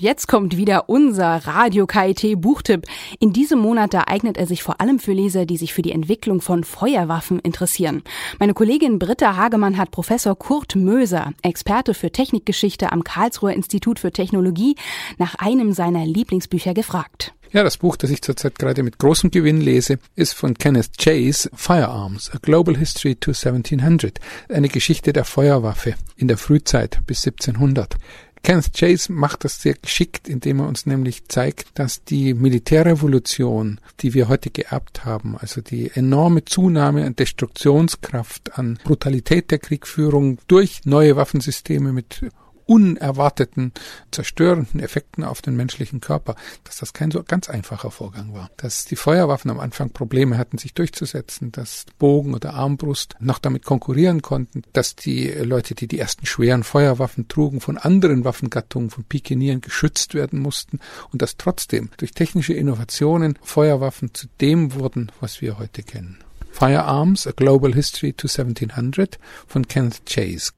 Jetzt kommt wieder unser Radio KIT Buchtipp. In diesem Monat da eignet er sich vor allem für Leser, die sich für die Entwicklung von Feuerwaffen interessieren. Meine Kollegin Britta Hagemann hat Professor Kurt Möser, Experte für Technikgeschichte am Karlsruher Institut für Technologie, nach einem seiner Lieblingsbücher gefragt. Ja, das Buch, das ich zurzeit gerade mit großem Gewinn lese, ist von Kenneth Chase, Firearms, A Global History to 1700, eine Geschichte der Feuerwaffe in der Frühzeit bis 1700. Kenneth Chase macht das sehr geschickt, indem er uns nämlich zeigt, dass die Militärrevolution, die wir heute geerbt haben, also die enorme Zunahme an Destruktionskraft, an Brutalität der Kriegführung durch neue Waffensysteme mit unerwarteten, zerstörenden Effekten auf den menschlichen Körper, dass das kein so ganz einfacher Vorgang war. Dass die Feuerwaffen am Anfang Probleme hatten, sich durchzusetzen, dass Bogen oder Armbrust noch damit konkurrieren konnten, dass die Leute, die die ersten schweren Feuerwaffen trugen, von anderen Waffengattungen, von Pikenieren geschützt werden mussten und dass trotzdem durch technische Innovationen Feuerwaffen zu dem wurden, was wir heute kennen. Firearms, A Global History to 1700 von Kenneth Chase.